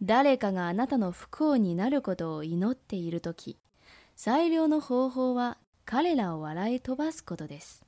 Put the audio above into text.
誰かがあなたの不幸になることを祈っているとき、最良の方法は彼らを笑い飛ばすことです。